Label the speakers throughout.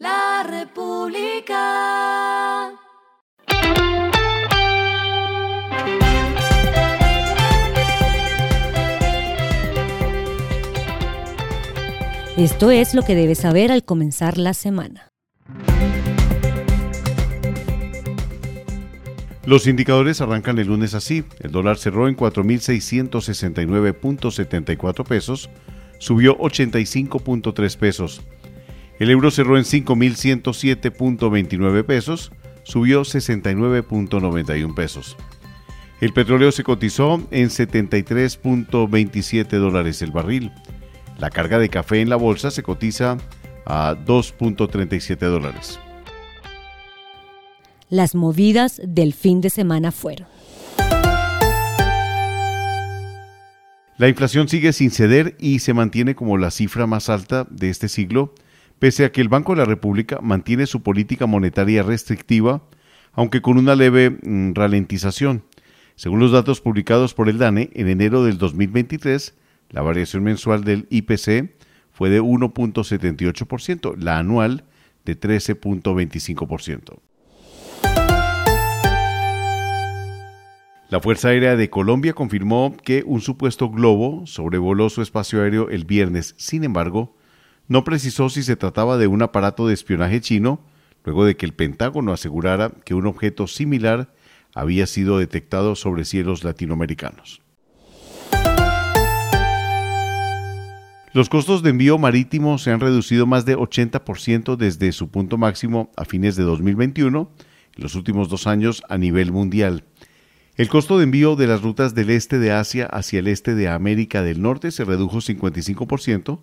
Speaker 1: La República.
Speaker 2: Esto es lo que debes saber al comenzar la semana.
Speaker 3: Los indicadores arrancan el lunes así. El dólar cerró en 4.669.74 pesos, subió 85.3 pesos. El euro cerró en 5.107.29 pesos, subió 69.91 pesos. El petróleo se cotizó en 73.27 dólares el barril. La carga de café en la bolsa se cotiza a 2.37 dólares.
Speaker 2: Las movidas del fin de semana fueron.
Speaker 3: La inflación sigue sin ceder y se mantiene como la cifra más alta de este siglo, pese a que el Banco de la República mantiene su política monetaria restrictiva, aunque con una leve mm, ralentización. Según los datos publicados por el DANE, en enero del 2023, la variación mensual del IPC fue de 1.78%, la anual de 13.25%. La Fuerza Aérea de Colombia confirmó que un supuesto globo sobrevoló su espacio aéreo el viernes. Sin embargo, no precisó si se trataba de un aparato de espionaje chino, luego de que el Pentágono asegurara que un objeto similar había sido detectado sobre cielos latinoamericanos. Los costos de envío marítimo se han reducido más de 80% desde su punto máximo a fines de 2021, en los últimos dos años a nivel mundial. El costo de envío de las rutas del este de Asia hacia el este de América del Norte se redujo 55%,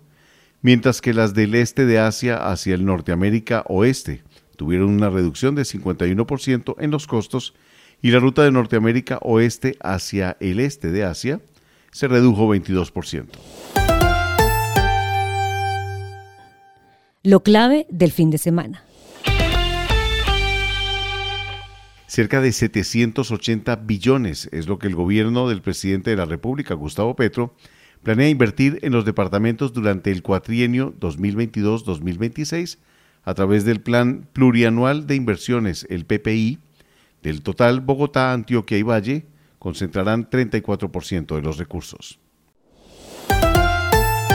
Speaker 3: mientras que las del este de Asia hacia el Norteamérica Oeste tuvieron una reducción de 51% en los costos y la ruta de Norteamérica Oeste hacia el este de Asia se redujo 22%.
Speaker 2: Lo clave del fin de semana.
Speaker 3: Cerca de 780 billones es lo que el gobierno del presidente de la República, Gustavo Petro, planea invertir en los departamentos durante el cuatrienio 2022-2026 a través del Plan Plurianual de Inversiones, el PPI. Del total, Bogotá, Antioquia y Valle concentrarán 34% de los recursos.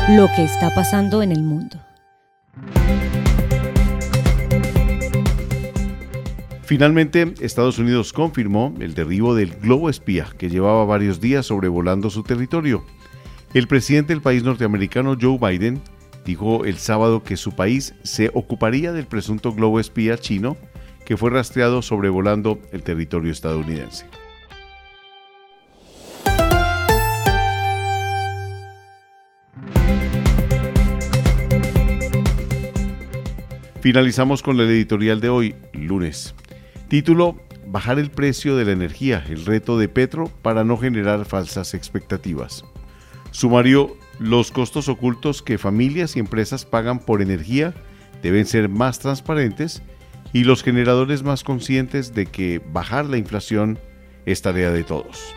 Speaker 2: Lo que está pasando en el mundo.
Speaker 3: Finalmente, Estados Unidos confirmó el derribo del globo espía que llevaba varios días sobrevolando su territorio. El presidente del país norteamericano Joe Biden dijo el sábado que su país se ocuparía del presunto globo espía chino que fue rastreado sobrevolando el territorio estadounidense. Finalizamos con el editorial de hoy, lunes. Título, Bajar el precio de la energía, el reto de Petro para no generar falsas expectativas. Sumario, los costos ocultos que familias y empresas pagan por energía deben ser más transparentes y los generadores más conscientes de que bajar la inflación es tarea de todos.